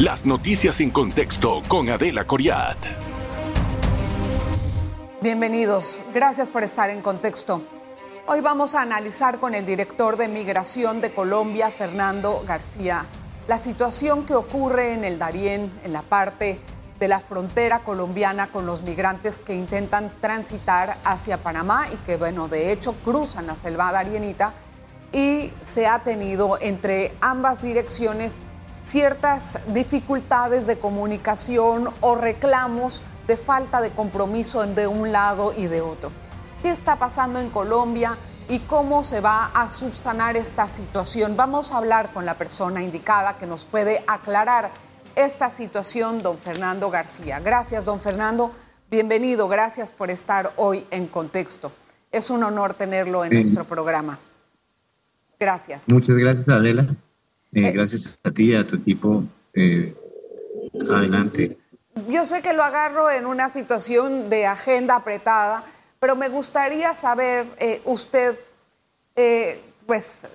Las noticias en contexto con Adela Coriat. Bienvenidos. Gracias por estar en contexto. Hoy vamos a analizar con el director de Migración de Colombia, Fernando García, la situación que ocurre en el Darién, en la parte de la frontera colombiana con los migrantes que intentan transitar hacia Panamá y que, bueno, de hecho cruzan la selva darienita y se ha tenido entre ambas direcciones ciertas dificultades de comunicación o reclamos de falta de compromiso de un lado y de otro. ¿Qué está pasando en Colombia y cómo se va a subsanar esta situación? Vamos a hablar con la persona indicada que nos puede aclarar esta situación, don Fernando García. Gracias, don Fernando. Bienvenido, gracias por estar hoy en contexto. Es un honor tenerlo en nuestro programa. Gracias. Muchas gracias, Adela. Eh, eh, gracias a ti y a tu equipo. Eh, adelante. Yo sé que lo agarro en una situación de agenda apretada, pero me gustaría saber, usted, pues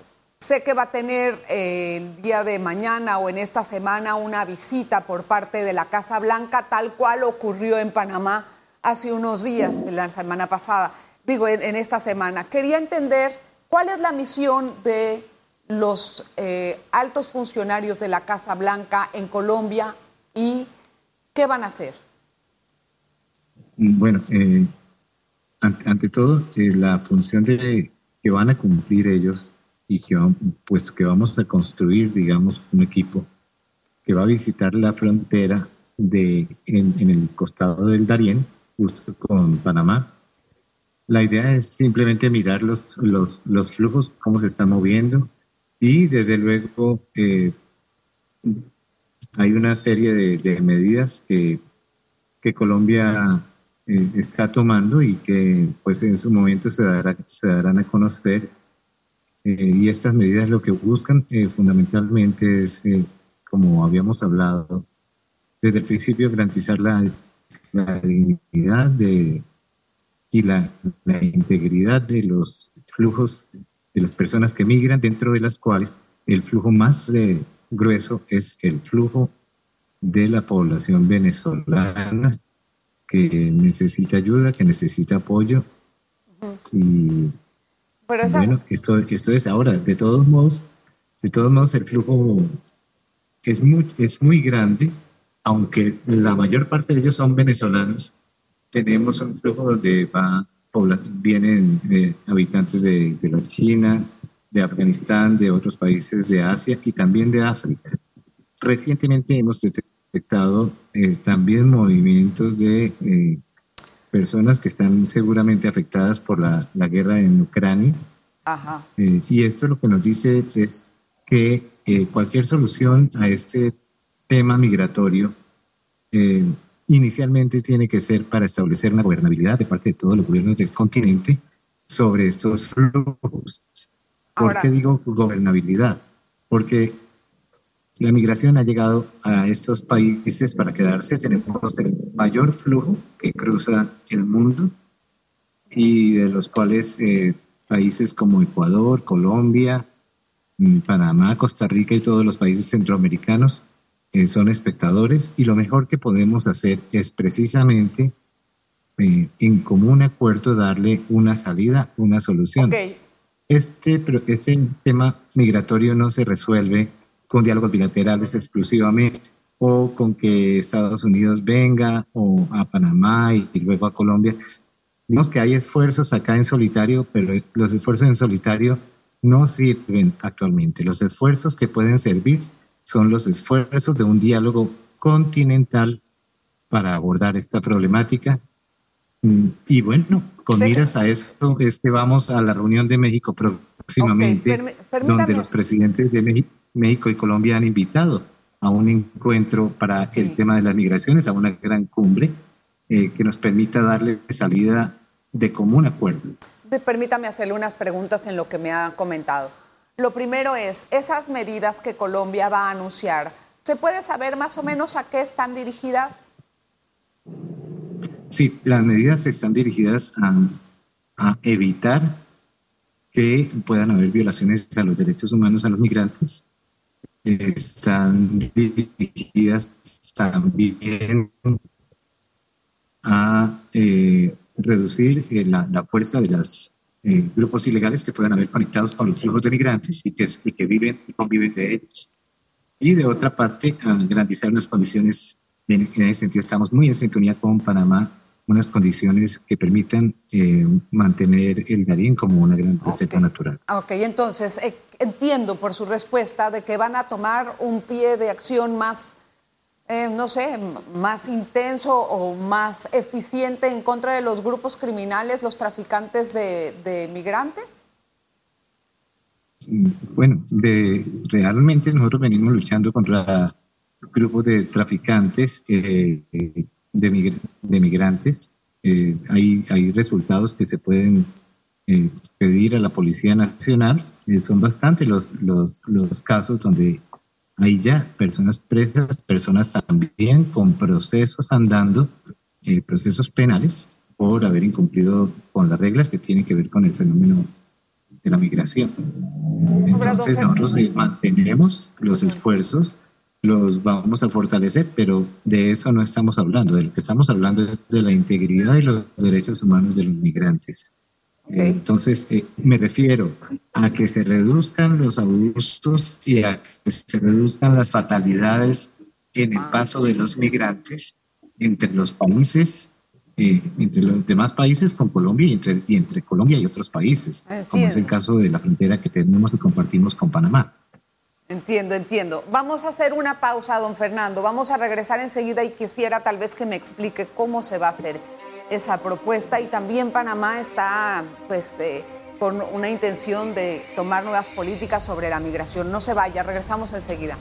Sé que va a tener el día de mañana o en esta semana una visita por parte de la Casa Blanca, tal cual ocurrió en Panamá hace unos días, en la semana pasada, digo, en, esta semana. Quería entender cuál es la misión de los eh, altos funcionarios de la Casa Blanca en Colombia y qué van a hacer. Bueno, eh, ante, todo, la función de, que van a cumplir ellos y que, puesto que vamos a construir, digamos, un equipo que va a visitar la frontera de, en, el costado del Darién, justo con Panamá. La idea es simplemente mirar los, los, los flujos, cómo se están moviendo y desde luego hay una serie de, medidas que, que Colombia eh, está tomando y que pues en su momento se, dará, se darán a conocer. Eh, y estas medidas lo que buscan eh, fundamentalmente es, como habíamos hablado desde el principio, garantizar la, dignidad de, y la, la, integridad de los flujos de las personas que migran, dentro de las cuales el flujo más grueso es el flujo de la población venezolana que necesita ayuda, que necesita apoyo. Y bueno, esto, esto es ahora, de todos modos, de todos modos el flujo es muy, es muy grande, aunque la mayor parte de ellos son venezolanos. Tenemos un flujo donde va, vienen eh, habitantes de, de la China, de Afganistán, de otros países de Asia y también de África. Recientemente hemos detectado eh, también movimientos de eh, personas que están seguramente afectadas por la, la guerra en Ucrania. Ajá. Eh, y esto lo que nos dice es que eh, cualquier solución a este tema migratorio eh, inicialmente tiene que ser para establecer una gobernabilidad de parte de todos los gobiernos del continente sobre estos flujos. ¿Por qué digo gobernabilidad? Porque la migración ha llegado a estos países para quedarse. Tenemos el mayor flujo que cruza el mundo y de los cuales eh, países como Ecuador, Colombia, mm, Panamá, Costa Rica y todos los países centroamericanos eh, son espectadores y lo mejor que podemos hacer es precisamente eh, en común acuerdo darle una salida, una solución. Este, este tema migratorio no se resuelve con diálogos bilaterales exclusivamente o con que Estados Unidos venga o a Panamá y, luego a Colombia. Digamos que hay esfuerzos acá en solitario, pero los esfuerzos en solitario no sirven actualmente. Los esfuerzos que pueden servir son los esfuerzos de un diálogo continental para abordar esta problemática. Mm, y bueno, con miras a eso, este, vamos a la reunión de México próximamente, donde los presidentes de México y Colombia han invitado a un encuentro para el tema de las migraciones, a una gran cumbre eh, que nos permita darle salida de común acuerdo. Permítame hacerle unas preguntas en lo que me ha comentado. Lo primero es, esas medidas que Colombia va a anunciar, ¿se puede saber más o menos a qué están dirigidas? Sí, las medidas están dirigidas a, evitar que puedan haber violaciones a los derechos humanos a los migrantes, están dirigidas también a eh, reducir eh, la, fuerza de los eh, grupos ilegales que puedan haber conectados con los flujos de migrantes y que, que viven y conviven de ellos. Y de otra parte, a garantizar unas condiciones, en, ese sentido estamos muy en sintonía con Panamá, unas condiciones que permitan mantener el Darién como una gran reserva natural. Ok, entonces entiendo por su respuesta de que van a tomar un pie de acción más eh, no sé, más intenso o más eficiente en contra de los grupos criminales, los traficantes de, migrantes? Bueno, de, realmente nosotros venimos luchando contra grupos de traficantes eh, de, migrantes. Eh, hay, hay resultados que se pueden pedir a la Policía Nacional. son bastantes los, los casos donde hay ya personas presas, personas también con procesos andando, eh, procesos penales por haber incumplido con las reglas que tienen que ver con el fenómeno de la migración. Entonces nosotros eh, mantenemos los esfuerzos, los vamos a fortalecer, pero de eso no estamos hablando. De lo que estamos hablando es de la integridad y los derechos humanos de los migrantes. Entonces, eh, me refiero a que se reduzcan los abusos y a que se reduzcan las fatalidades en el ah. paso de los migrantes entre los países, eh, entre los demás países con Colombia y entre, y entre Colombia y otros países, como es el caso de la frontera que tenemos y compartimos con Panamá. Entiendo, entiendo. Vamos a hacer una pausa, don Fernando. Vamos a regresar enseguida y quisiera tal vez que me explique cómo se va a hacer esa propuesta y también Panamá está pues eh, con una intención de tomar nuevas políticas sobre la migración. No se vaya, regresamos enseguida.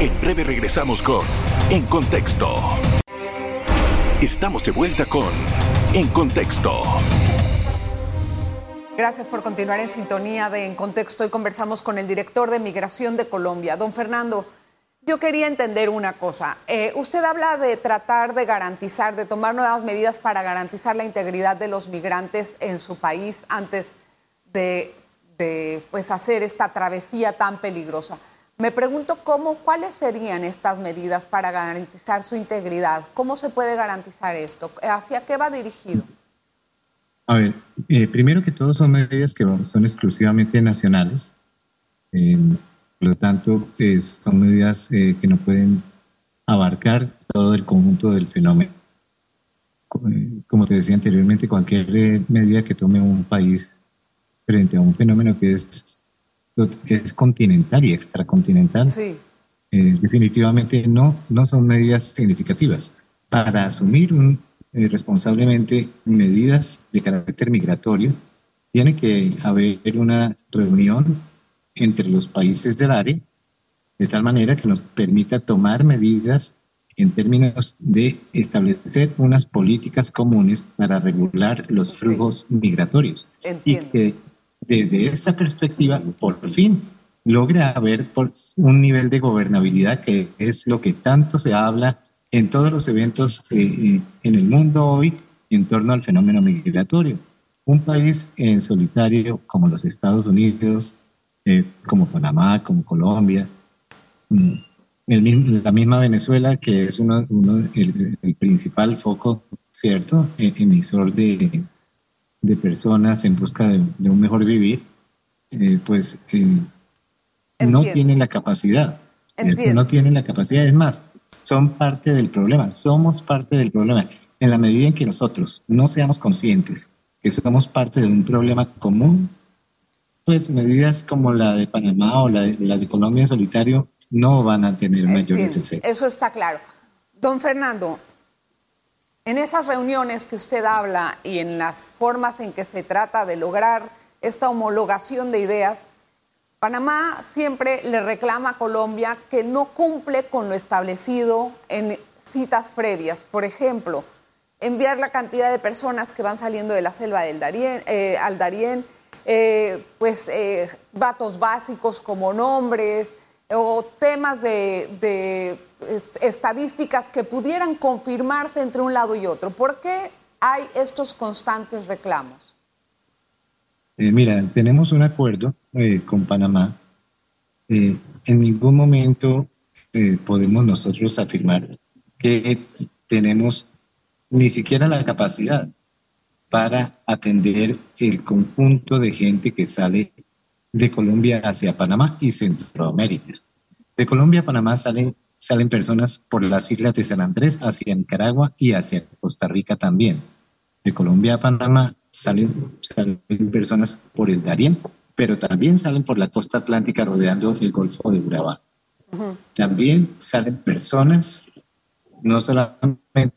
En breve regresamos con En Contexto. Estamos de vuelta con En Contexto. Gracias por continuar en sintonía de En Contexto. y conversamos con el director de Migración de Colombia, don Fernando. Yo quería entender una cosa. Eh, usted habla de tratar de garantizar, de tomar nuevas medidas para garantizar la integridad de los migrantes en su país antes de, pues, hacer esta travesía tan peligrosa. Me pregunto cómo, cuáles serían estas medidas para garantizar su integridad. ¿Cómo se puede garantizar esto? ¿Hacia qué va dirigido? A ver, eh, primero que todo son medidas que son exclusivamente nacionales. Eh, por lo tanto, eh, son medidas eh, que no pueden abarcar todo el conjunto del fenómeno. Eh, como te decía anteriormente, cualquier medida que tome un país frente a un fenómeno que es, es continental y extracontinental, definitivamente no, no son medidas significativas. Para asumir responsablemente medidas de carácter migratorio, tiene que haber una reunión entre los países del área, de tal manera que nos permita tomar medidas en términos de establecer unas políticas comunes para regular los flujos migratorios. Y que desde esta perspectiva, por fin, logre haber un nivel de gobernabilidad que es lo que tanto se habla en todos los eventos eh, eh, en el mundo hoy en torno al fenómeno migratorio. Un país en solitario como los Estados Unidos, eh, como Panamá, como Colombia, mm, la misma Venezuela, que es uno, el, principal foco, ¿cierto?, e, emisor de, de personas en busca de, un mejor vivir, eh, pues eh, no tienen la capacidad. No tienen la capacidad, es más, son parte del problema, somos parte del problema. En la medida en que nosotros no seamos conscientes que somos parte de un problema común, pues medidas como la de Panamá o la de, la de Colombia solitario no van a tener mayores efectos. Eso está claro. Don Fernando, en esas reuniones que usted habla y en las formas en que se trata de lograr esta homologación de ideas, Panamá siempre le reclama a Colombia que no cumple con lo establecido en citas previas. Por ejemplo, enviar la cantidad de personas que van saliendo de la selva del Darién, eh, al Darién, eh, pues eh, datos básicos como nombres o temas de, estadísticas que pudieran confirmarse entre un lado y otro. ¿Por qué hay estos constantes reclamos? Eh, mira, tenemos un acuerdo con Panamá en ningún momento podemos nosotros afirmar que tenemos ni siquiera la capacidad para atender el conjunto de gente que sale de Colombia hacia Panamá y Centroamérica. De Colombia a Panamá salen, salen personas por las islas de San Andrés hacia Nicaragua y hacia Costa Rica también. De Colombia a Panamá salen, salen personas por el Darién, pero también salen por la costa atlántica rodeando el Golfo de Urabá. También salen personas, no solamente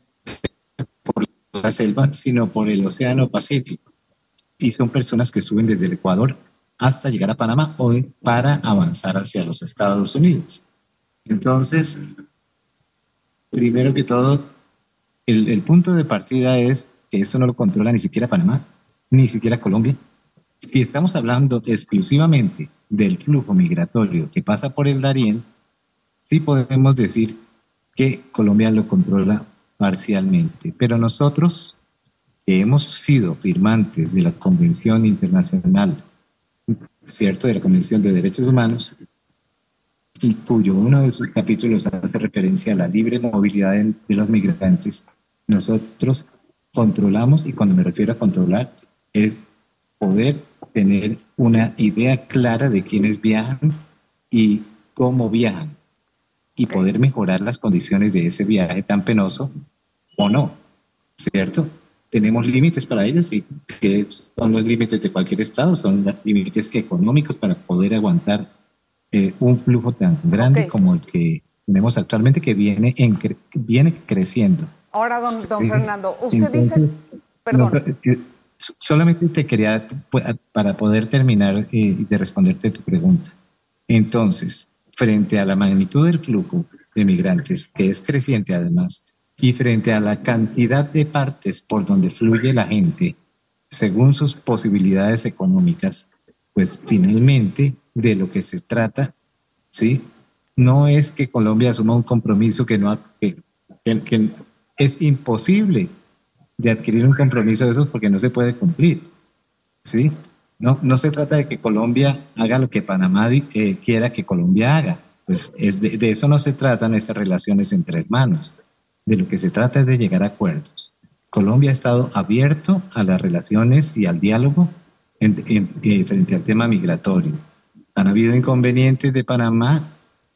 la selva, sino por el Océano Pacífico. Y son personas que suben desde el Ecuador hasta llegar a Panamá hoy para avanzar hacia los Estados Unidos. Entonces, primero que todo, el, el punto de partida es que esto no lo controla ni siquiera Panamá, ni siquiera Colombia. Si estamos hablando exclusivamente del flujo migratorio que pasa por el Darién, sí podemos decir que Colombia lo controla parcialmente, pero nosotros que hemos sido firmantes de la Convención Internacional ¿cierto?, de la Convención de Derechos Humanos, y cuyo uno de sus capítulos hace referencia a la libre movilidad de, los migrantes, nosotros controlamos, y cuando me refiero a controlar, es poder tener una idea clara de quiénes viajan y cómo viajan, y poder mejorar las condiciones de ese viaje tan penoso o no, ¿cierto? tenemos límites para ellos y que son los límites de cualquier estado, son los límites económicos para poder aguantar eh, un flujo tan grande como el que tenemos actualmente que viene, en, viene creciendo. Ahora, don, don Fernando, usted dice, perdón. Eh, solamente te quería, pues, para poder terminar eh, de responderte tu pregunta. Entonces, frente a la magnitud del flujo de migrantes, que es creciente además, y frente a la cantidad de partes por donde fluye la gente, según sus posibilidades económicas, pues finalmente de lo que se trata, ¿sí? No es que Colombia asuma un compromiso que no que, es imposible de adquirir un compromiso de esos porque no se puede cumplir, ¿sí? No, no se trata de que Colombia haga lo que Panamá eh, quiera que Colombia haga, pues es de, eso no se tratan estas relaciones entre hermanos de lo que se trata es de llegar a acuerdos. Colombia ha estado abierto a las relaciones y al diálogo eh, frente al tema migratorio. Han habido inconvenientes de Panamá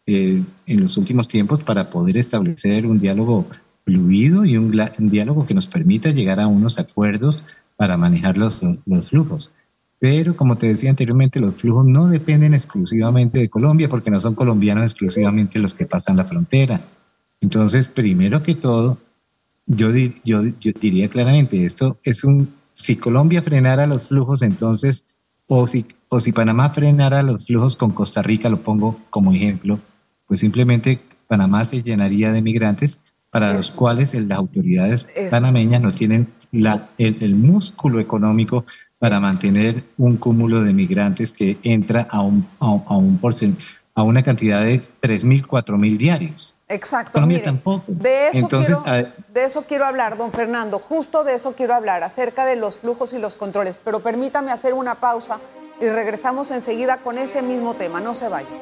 eh, en los últimos tiempos para poder establecer un diálogo fluido y un, diálogo que nos permita llegar a unos acuerdos para manejar los flujos. Pero como te decía anteriormente, los flujos no dependen exclusivamente de Colombia porque no son colombianos exclusivamente los que pasan la frontera. Entonces, primero que todo, yo, yo, diría claramente, esto es un, si Colombia frenara los flujos, entonces, o si, o si Panamá frenara los flujos con Costa Rica, lo pongo como ejemplo, pues simplemente Panamá se llenaría de migrantes para los cuales las autoridades panameñas no tienen la, el, músculo económico para mantener un cúmulo de migrantes que entra a un, a, a un porcentaje a una cantidad de 3.000, 4.000 diarios. Exacto. Colombia tampoco. De eso, quiero, de eso quiero hablar, don Fernando. Justo de eso quiero hablar, acerca de los flujos y los controles. Pero permítame hacer una pausa y regresamos enseguida con ese mismo tema. No se vayan.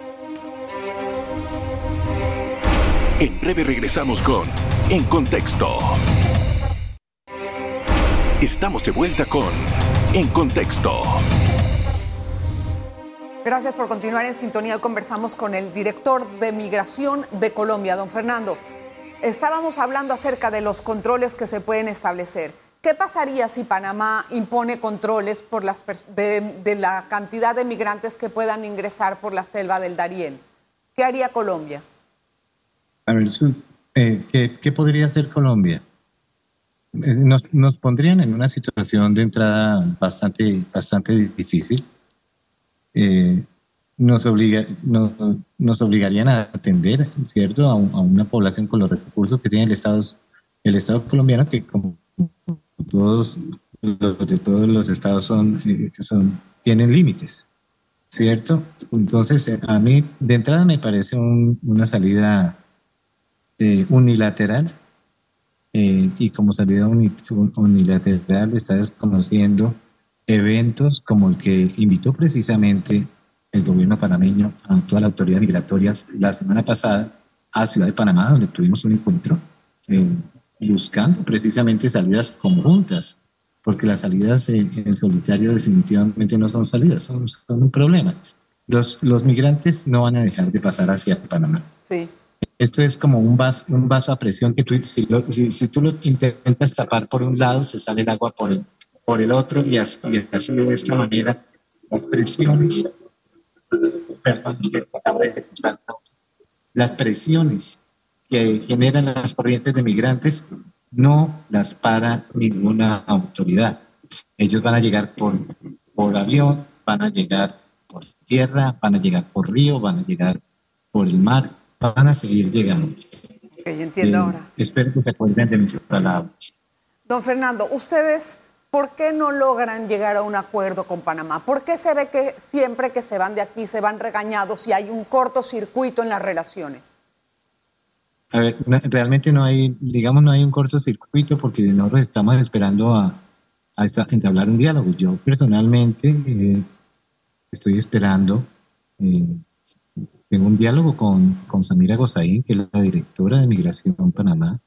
En breve regresamos con En Contexto. Estamos de vuelta con En Contexto. Gracias por continuar en sintonía. conversamos con el director de Migración de Colombia, don Fernando. Estábamos hablando acerca de los controles que se pueden establecer. ¿Qué pasaría si Panamá impone controles por las de, la cantidad de migrantes que puedan ingresar por la selva del Darién? ¿Qué haría Colombia? A ver, eh, ¿qué, podría hacer Colombia? Nos, nos, pondrían en una situación de entrada bastante, bastante difícil eh, nos, obliga, nos obligarían a atender, ¿cierto?, a, una población con los recursos que tiene el Estado, el Estado colombiano, que como todos los de todos los estados son, eh, tienen límites, ¿cierto? Entonces, eh, a mí, de entrada me parece una salida unilateral, y como salida unilateral está desconociendo eventos como el que invitó precisamente el gobierno panameño a toda la autoridad migratoria la semana pasada a Ciudad de Panamá, donde tuvimos un encuentro eh, buscando precisamente salidas conjuntas, porque las salidas en, solitario definitivamente no son salidas, son, un problema. Los, los migrantes no van a dejar de pasar hacia Panamá. Sí. Esto es como un vaso, un vaso a presión que tú, si, si, tú lo intentas tapar por un lado, se sale el agua por el, por el otro y así, y así de esta manera las presiones las presiones que generan las corrientes de migrantes no las para ninguna autoridad. Ellos van a llegar por, por avión, van a llegar por tierra, van a llegar por río, van a llegar por el mar, van a seguir llegando. entiendo eh, ahora. Espero que se acuerden de mis palabras. Don Fernando, ustedes ¿Por qué no logran llegar a un acuerdo con Panamá? ¿Por qué se ve que siempre que se van de aquí se van regañados y hay un cortocircuito en las relaciones? A ver, realmente no hay, digamos, no hay un cortocircuito porque nosotros estamos esperando a, a entablar un diálogo. Yo personalmente eh, estoy esperando, eh, tengo un diálogo con, con Samira Gozaín, que es la directora de Migración Panamá,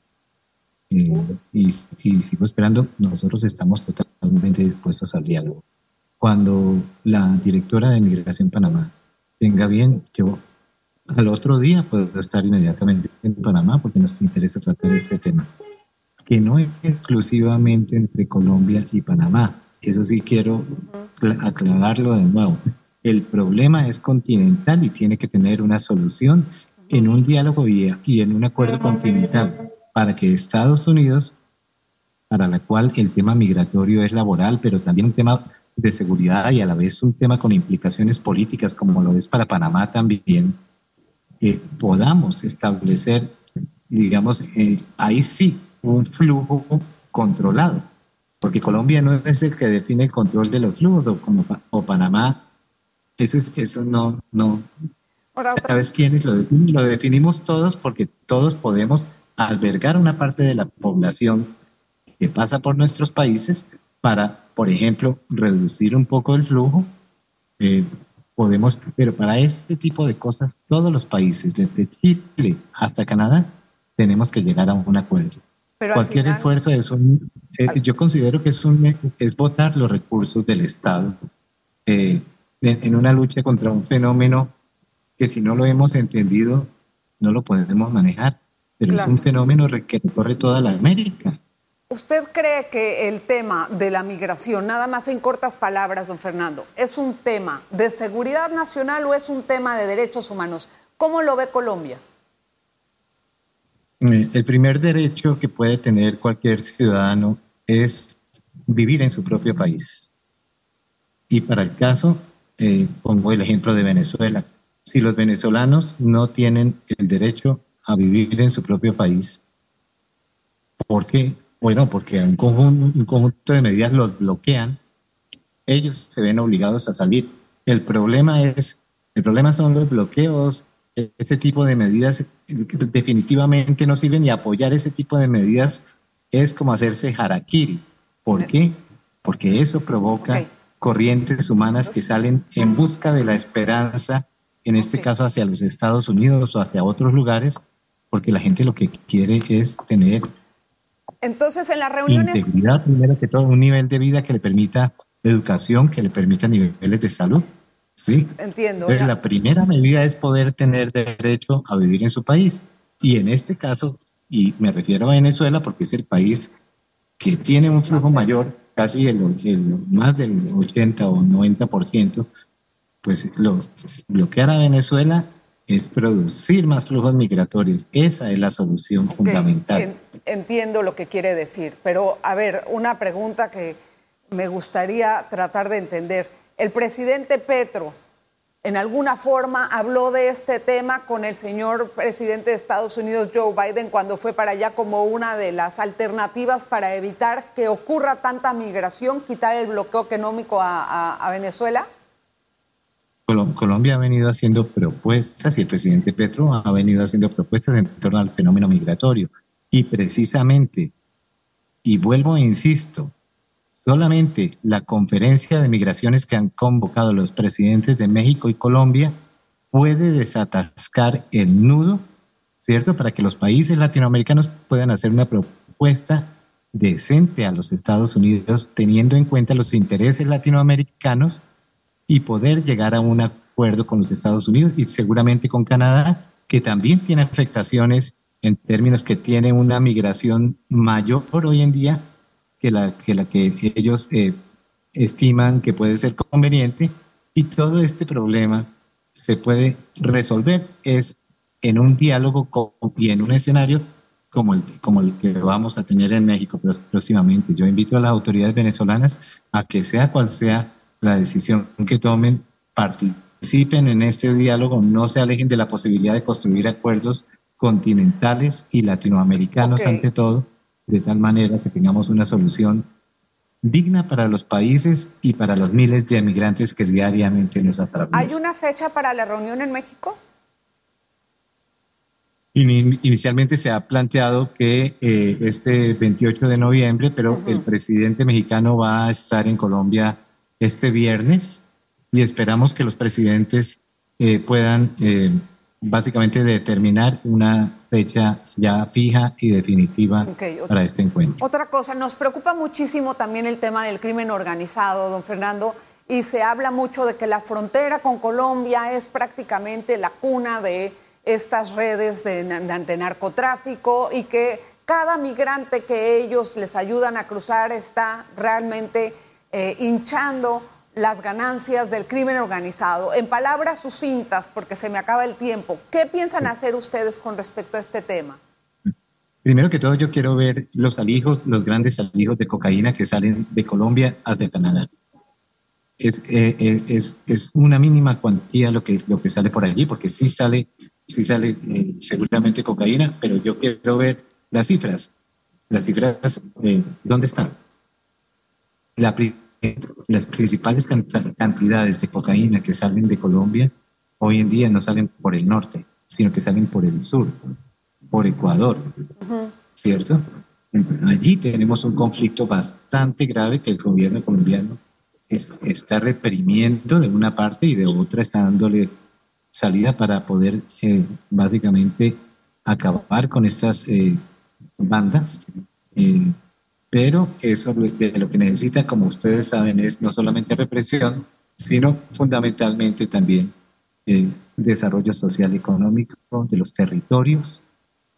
y, sigo esperando, nosotros estamos totalmente dispuestos al diálogo. Cuando la directora de Migración Panamá tenga bien, yo al otro día puedo estar inmediatamente en Panamá porque nos interesa tratar este tema, que no es exclusivamente entre Colombia y Panamá. Eso sí quiero aclararlo de nuevo. El problema es continental y tiene que tener una solución en un diálogo y, en un acuerdo continental para que Estados Unidos, para la cual el tema migratorio es laboral, pero también un tema de seguridad y a la vez un tema con implicaciones políticas como lo es para Panamá también, que podamos establecer, digamos, eh, ahí sí, un flujo controlado, porque Colombia no es el que define el control de los flujos o, como, o Panamá, eso, es, eso no, no. ¿Sabes quiénes lo Lo definimos todos porque todos podemos albergar una parte de la población que pasa por nuestros países para, por ejemplo, reducir un poco el flujo. Eh, podemos, pero para este tipo de cosas, todos los países, desde Chile hasta Canadá, tenemos que llegar a un acuerdo. Cualquier esfuerzo es un, eh, yo considero que es un, es votar los recursos del Estado eh, en una lucha contra un fenómeno que si no lo hemos entendido, no lo podemos manejar pero es un fenómeno que recorre toda la América. ¿Usted cree que el tema de la migración, nada más en cortas palabras, don Fernando, es un tema de seguridad nacional o es un tema de derechos humanos? ¿Cómo lo ve Colombia? Eh, el primer derecho que puede tener cualquier ciudadano es vivir en su propio país. Y para el caso, eh, pongo el ejemplo de Venezuela. Si los venezolanos no tienen el derecho a vivir en su propio país. ¿Por qué? Bueno, porque un conjunto, un conjunto de medidas los bloquean, ellos se ven obligados a salir. El problema es, el problema son los bloqueos, ese tipo de medidas definitivamente no sirven y apoyar ese tipo de medidas es como hacerse harakiri. ¿Por qué? Porque eso provoca corrientes humanas que salen en busca de la esperanza, en este caso hacia los Estados Unidos o hacia otros lugares, porque la gente lo que quiere es tener entonces en las reuniones integridad primero que todo un nivel de vida que le permita educación que le permita niveles de salud sí entiendo Entonces, la primera medida es poder tener derecho a vivir en su país. Y en este caso y me refiero a Venezuela porque es el país que tiene un flujo mayor casi el, más del 80 o 90 por ciento pues lo bloquear a Venezuela es producir más flujos migratorios. Esa es la solución fundamental. Entiendo lo que quiere decir, pero a ver, una pregunta que me gustaría tratar de entender. El presidente Petro, en alguna forma, habló de este tema con el señor presidente de Estados Unidos, Joe Biden, cuando fue para allá como una de las alternativas para evitar que ocurra tanta migración, quitar el bloqueo económico a Venezuela. Colombia ha venido haciendo propuestas y el presidente Petro ha venido haciendo propuestas en torno al fenómeno migratorio. Y precisamente, y vuelvo e insisto, Solamente la conferencia de migraciones que han convocado los presidentes de México y Colombia puede desatascar el nudo, ¿cierto? Para que los países latinoamericanos puedan hacer una propuesta decente a los Estados Unidos, teniendo en cuenta los intereses latinoamericanos y poder llegar a un acuerdo con los Estados Unidos y seguramente con Canadá, que también tiene afectaciones en términos que tiene una migración mayor hoy en día que la que, la que ellos eh, estiman que puede ser conveniente y todo este problema se puede resolver es en un diálogo y en un escenario como el, como el que vamos a tener en México próximamente. Yo invito a las autoridades venezolanas a que sea cual sea la decisión que tomen, participen en este diálogo, no se alejen de la posibilidad de construir acuerdos continentales y latinoamericanos ante todo, de tal manera que tengamos una solución digna para los países y para los miles de emigrantes que diariamente nos atraviesan. ¿Hay una fecha para la reunión en México? Inicialmente se ha planteado que eh, este 28 de noviembre, pero el presidente mexicano va a estar en Colombia este viernes y esperamos que los presidentes eh, puedan eh, básicamente determinar una fecha ya fija y definitiva para este encuentro. Otra cosa, nos preocupa muchísimo también el tema del crimen organizado, don Fernando, y se habla mucho de que la frontera con Colombia es prácticamente la cuna de estas redes de, de narcotráfico y que cada migrante que ellos les ayudan a cruzar está realmente eh, hinchando las ganancias del crimen organizado. En palabras sucintas, porque se me acaba el tiempo, ¿qué piensan hacer ustedes con respecto a este tema? Primero que todo, yo quiero ver los alijos, los grandes alijos de cocaína que salen de Colombia hacia Canadá. Es, eh, eh, es, es, una mínima cuantía lo que, lo que sale por allí, porque sí sale, sí sale eh, seguramente cocaína, pero yo quiero ver las cifras. Las cifras, ¿dónde están? La las principales cantidades de cocaína que salen de Colombia hoy en día no salen por el norte, sino que salen por el sur, por Ecuador, ¿cierto? Allí tenemos un conflicto bastante grave que el gobierno colombiano está reprimiendo de una parte y de otra está dándole salida para poder eh, básicamente acabar con estas eh, bandas. Eh, pero eso de lo que necesita, como ustedes saben, es no solamente represión, sino fundamentalmente también el desarrollo social y económico de los territorios,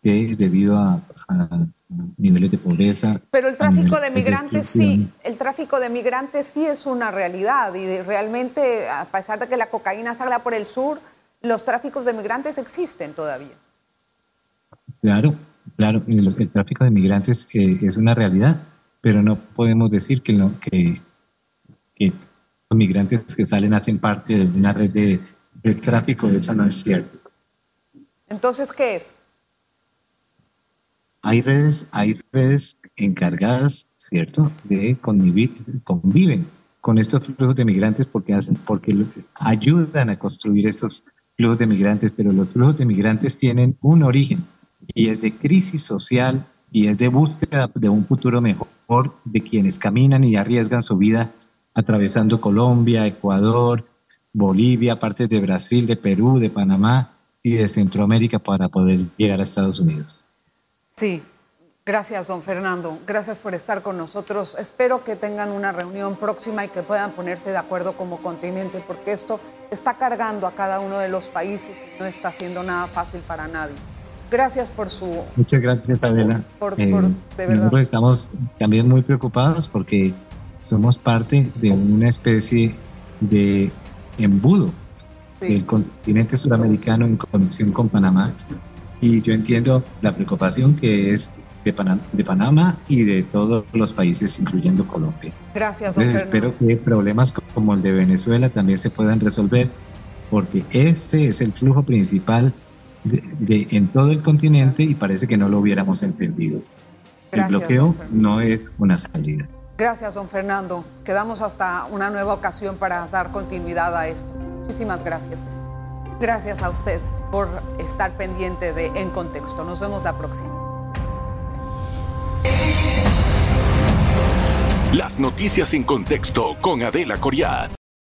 que debido a, niveles de pobreza. Pero el tráfico de migrantes sí, el tráfico de migrantes sí es una realidad y realmente, a pesar de que la cocaína salga por el sur, los tráficos de migrantes existen todavía. Claro, Claro, el, tráfico de migrantes eh, es una realidad, pero no podemos decir que, que, los migrantes que salen hacen parte de una red de, tráfico, eso no es cierto. Entonces, ¿qué es? Hay redes, hay redes encargadas, ¿cierto?, de convivir, conviven con estos flujos de migrantes porque, hacen, porque ayudan a construir estos flujos de migrantes, pero los flujos de migrantes tienen un origen y es de crisis social y es de búsqueda de un futuro mejor de quienes caminan y arriesgan su vida atravesando Colombia, Ecuador, Bolivia, partes de Brasil, de Perú, de Panamá y de Centroamérica para poder llegar a Estados Unidos. Sí, gracias don Fernando, gracias por estar con nosotros. Espero que tengan una reunión próxima y que puedan ponerse de acuerdo como continente, porque esto está cargando a cada uno de los países y no está haciendo nada fácil para nadie. Gracias por su... Muchas gracias, Adela. Por, eh, de verdad. Nosotros estamos también muy preocupados porque somos parte de una especie de embudo del continente suramericano en conexión con Panamá. Y yo entiendo la preocupación que es de, de Panamá y de todos los países, incluyendo Colombia. Gracias, doctor. Espero que problemas como el de Venezuela también se puedan resolver, porque este es el flujo principal de, en todo el continente y parece que no lo hubiéramos entendido. el bloqueo no es una salida. Gracias, don Fernando. Quedamos hasta una nueva ocasión para dar continuidad a esto. Muchísimas gracias. Gracias a usted por estar pendiente de En Contexto. Nos vemos la próxima. Las noticias en contexto con Adela Coriat.